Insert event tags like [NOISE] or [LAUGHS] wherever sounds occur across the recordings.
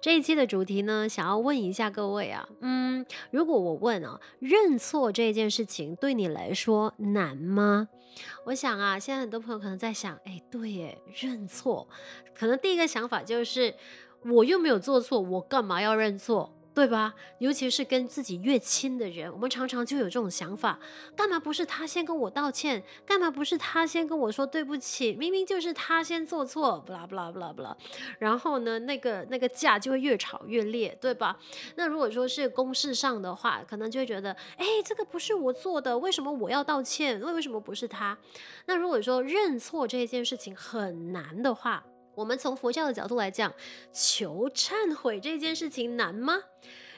这一期的主题呢，想要问一下各位啊，嗯，如果我问啊，认错这件事情对你来说难吗？我想啊，现在很多朋友可能在想，哎，对耶，认错，可能第一个想法就是，我又没有做错，我干嘛要认错？对吧？尤其是跟自己越亲的人，我们常常就有这种想法：干嘛不是他先跟我道歉？干嘛不是他先跟我说对不起？明明就是他先做错，不啦不啦不啦不啦。然后呢，那个那个架就会越吵越烈，对吧？那如果说是公事上的话，可能就会觉得：哎，这个不是我做的，为什么我要道歉？为为什么不是他？那如果说认错这件事情很难的话，我们从佛教的角度来讲，求忏悔这件事情难吗？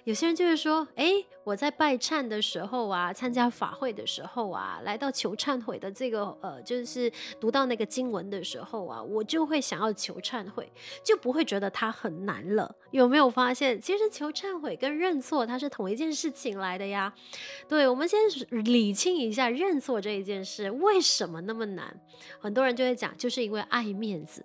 有些人就是说，哎，我在拜忏的时候啊，参加法会的时候啊，来到求忏悔的这个呃，就是读到那个经文的时候啊，我就会想要求忏悔，就不会觉得它很难了。有没有发现，其实求忏悔跟认错它是同一件事情来的呀？对，我们先理清一下认错这一件事为什么那么难？很多人就会讲，就是因为爱面子。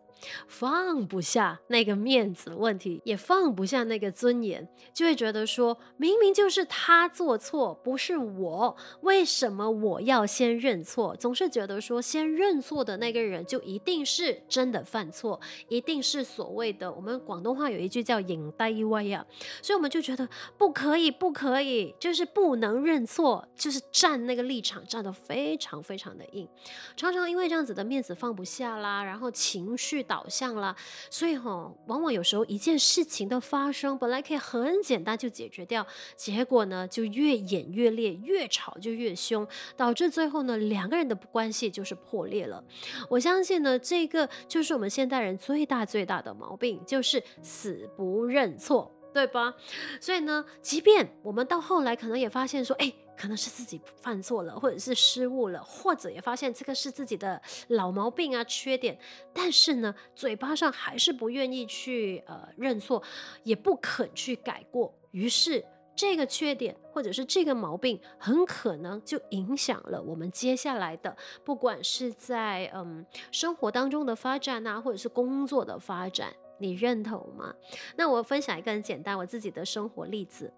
放不下那个面子问题，也放不下那个尊严，就会觉得说，明明就是他做错，不是我，为什么我要先认错？总是觉得说，先认错的那个人就一定是真的犯错，一定是所谓的我们广东话有一句叫“认低威”啊，所以我们就觉得不可以，不可以，就是不能认错，就是站那个立场站得非常非常的硬，常常因为这样子的面子放不下啦，然后情绪导。向了，所以哈，往往有时候一件事情的发生，本来可以很简单就解决掉，结果呢就越演越烈，越吵就越凶，导致最后呢两个人的关系就是破裂了。我相信呢，这个就是我们现代人最大最大的毛病，就是死不认错，对吧？所以呢，即便我们到后来可能也发现说，哎。可能是自己犯错了，或者是失误了，或者也发现这个是自己的老毛病啊、缺点，但是呢，嘴巴上还是不愿意去呃认错，也不肯去改过。于是这个缺点或者是这个毛病，很可能就影响了我们接下来的，不管是在嗯生活当中的发展啊，或者是工作的发展，你认同吗？那我分享一个很简单我自己的生活例子。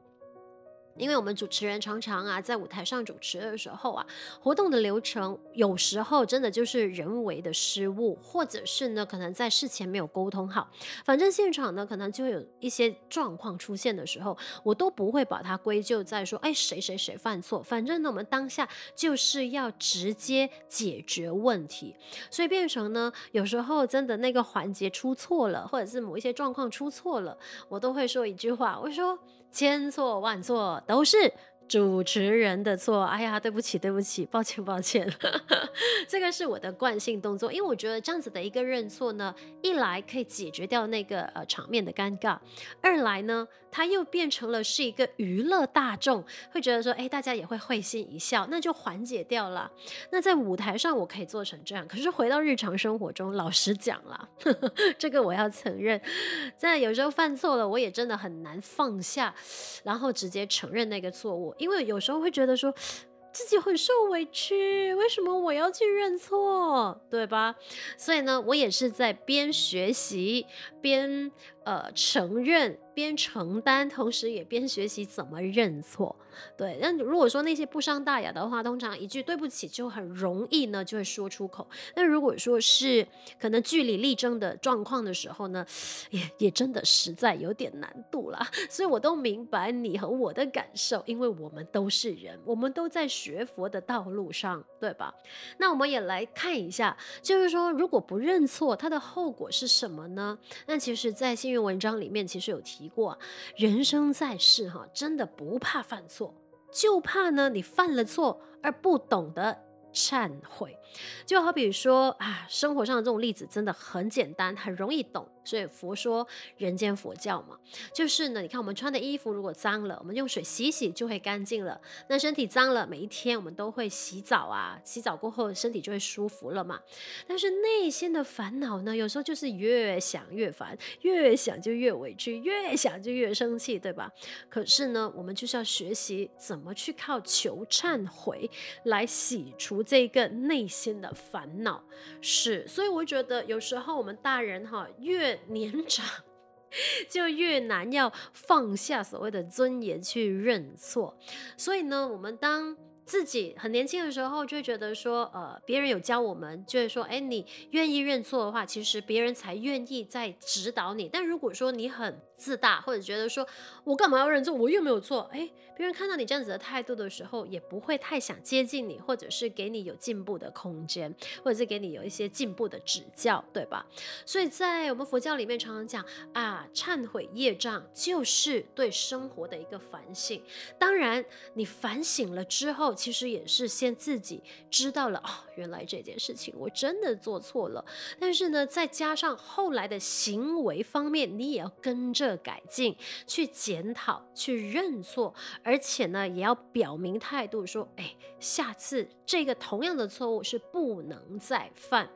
因为我们主持人常常啊，在舞台上主持的时候啊，活动的流程有时候真的就是人为的失误，或者是呢，可能在事前没有沟通好，反正现场呢，可能就有一些状况出现的时候，我都不会把它归咎在说，哎，谁谁谁犯错，反正呢，我们当下就是要直接解决问题，所以变成呢，有时候真的那个环节出错了，或者是某一些状况出错了，我都会说一句话，我说。千错万错都是主持人的错，哎呀，对不起，对不起，抱歉，抱歉，[LAUGHS] 这个是我的惯性动作，因为我觉得这样子的一个认错呢，一来可以解决掉那个呃场面的尴尬，二来呢，它又变成了是一个娱乐大众，会觉得说，哎，大家也会会心一笑，那就缓解掉了。那在舞台上我可以做成这样，可是回到日常生活中，老实讲了，[LAUGHS] 这个我要承认，在有时候犯错了，我也真的很难放下，然后直接承认那个错误。因为有时候会觉得说自己很受委屈，为什么我要去认错，对吧？所以呢，我也是在边学习边呃承认。边承担，同时也边学习怎么认错。对，那如果说那些不伤大雅的话，通常一句对不起就很容易呢，就会说出口。那如果说是可能据理力争的状况的时候呢，也也真的实在有点难度啦。所以我都明白你和我的感受，因为我们都是人，我们都在学佛的道路上，对吧？那我们也来看一下，就是说如果不认错，它的后果是什么呢？那其实，在星篇文章里面其实有提。过人生在世哈，真的不怕犯错，就怕呢你犯了错而不懂得忏悔。就好比说啊，生活上的这种例子真的很简单，很容易懂。所以佛说人间佛教嘛，就是呢，你看我们穿的衣服如果脏了，我们用水洗洗就会干净了。那身体脏了，每一天我们都会洗澡啊，洗澡过后身体就会舒服了嘛。但是内心的烦恼呢，有时候就是越想越烦，越想就越委屈，越想就越生气，对吧？可是呢，我们就是要学习怎么去靠求忏悔来洗除这个内心的烦恼。是，所以我觉得有时候我们大人哈越年长 [LAUGHS] 就越难要放下所谓的尊严去认错，所以呢，我们当自己很年轻的时候，就会觉得说，呃，别人有教我们，就会说，哎，你愿意认错的话，其实别人才愿意再指导你。但如果说你很自大，或者觉得说我干嘛要认错，我又没有错，哎，别人看到你这样子的态度的时候，也不会太想接近你，或者是给你有进步的空间，或者是给你有一些进步的指教，对吧？所以在我们佛教里面常常讲啊，忏悔业障就是对生活的一个反省。当然，你反省了之后，其实也是先自己知道了哦，原来这件事情我真的做错了。但是呢，再加上后来的行为方面，你也要跟着。改进，去检讨，去认错，而且呢，也要表明态度，说，哎，下次这个同样的错误是不能再犯，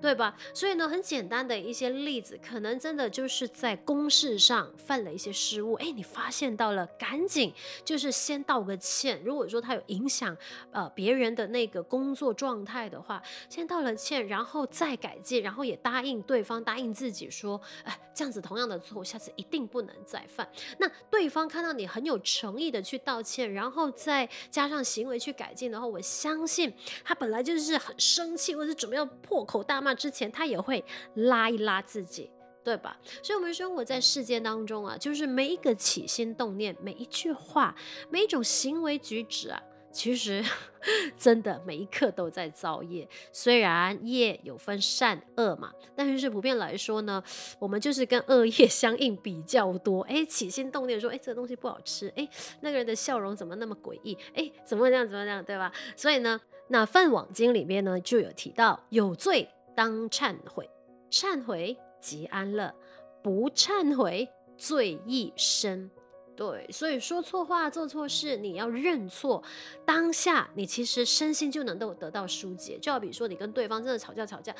对吧？所以呢，很简单的一些例子，可能真的就是在公事上犯了一些失误，哎，你发现到了，赶紧就是先道个歉。如果说他有影响呃别人的那个工作状态的话，先道了歉，然后再改进，然后也答应对方，答应自己说，哎，这样子同样的错误，下次一定。并不能再犯。那对方看到你很有诚意的去道歉，然后再加上行为去改进的话，我相信他本来就是很生气，或者是准备要破口大骂之前，他也会拉一拉自己，对吧？所以，我们生活在世界当中啊，就是每一个起心动念，每一句话，每一种行为举止啊。其实，[LAUGHS] 真的每一刻都在造业。虽然业有分善恶嘛，但是普遍来说呢，我们就是跟恶业 [LAUGHS] 相应比较多。哎，起心动念说，哎，这个东西不好吃。哎，那个人的笑容怎么那么诡异？哎，怎么这样？怎么这样？对吧？所以呢，那《梵网经》里面呢就有提到，有罪当忏悔，忏悔即安乐，不忏悔罪亦深。对，所以说错话、做错事，你要认错，当下你其实身心就能够得到疏解。就好比说，你跟对方真的吵架吵架，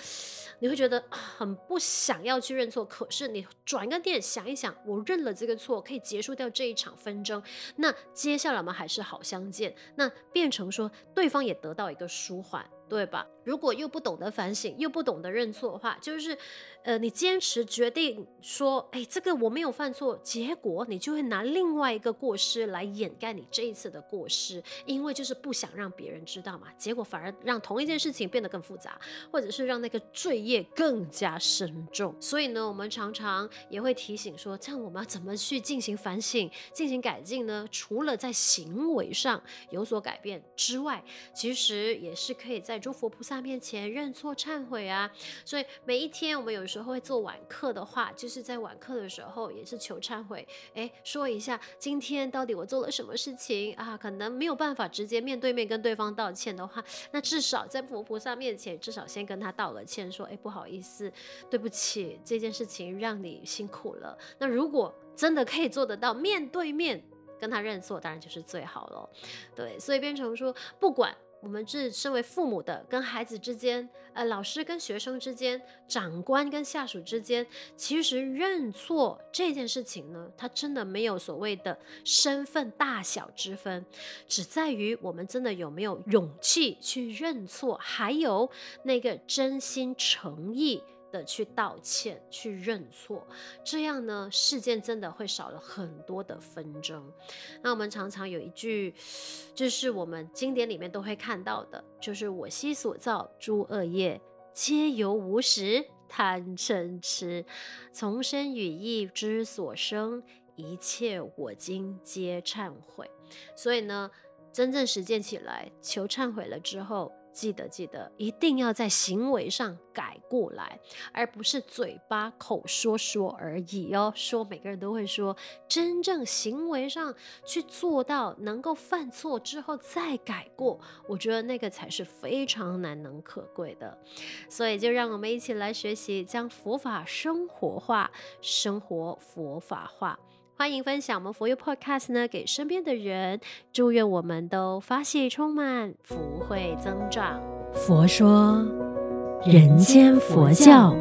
你会觉得很不想要去认错，可是你转一个念想一想，我认了这个错，可以结束掉这一场纷争，那接下来我们还是好相见，那变成说对方也得到一个舒缓。对吧？如果又不懂得反省，又不懂得认错的话，就是，呃，你坚持决定说，哎，这个我没有犯错，结果你就会拿另外一个过失来掩盖你这一次的过失，因为就是不想让别人知道嘛，结果反而让同一件事情变得更复杂，或者是让那个罪业更加深重。所以呢，我们常常也会提醒说，这样我们要怎么去进行反省、进行改进呢？除了在行为上有所改变之外，其实也是可以在在诸佛菩萨面前认错忏悔啊，所以每一天我们有时候会做晚课的话，就是在晚课的时候也是求忏悔，哎，说一下今天到底我做了什么事情啊？可能没有办法直接面对面跟对方道歉的话，那至少在佛菩萨面前，至少先跟他道个歉，说，哎，不好意思，对不起，这件事情让你辛苦了。那如果真的可以做得到面对面跟他认错，当然就是最好了。对，所以变成说不管。我们是身为父母的，跟孩子之间，呃，老师跟学生之间，长官跟下属之间，其实认错这件事情呢，它真的没有所谓的身份大小之分，只在于我们真的有没有勇气去认错，还有那个真心诚意。的去道歉，去认错，这样呢，事件真的会少了很多的纷争。那我们常常有一句，就是我们经典里面都会看到的，就是我昔所造诸恶业，皆由无始贪嗔痴，从身语意之所生，一切我今皆忏悔。所以呢，真正实践起来，求忏悔了之后。记得记得，一定要在行为上改过来，而不是嘴巴口说说而已哦。说每个人都会说，真正行为上去做到，能够犯错之后再改过，我觉得那个才是非常难能可贵的。所以就让我们一起来学习，将佛法生活化，生活佛法化。欢迎分享我们佛友 Podcast 呢，给身边的人。祝愿我们都发泄充满，福慧增长。佛说，人间佛教。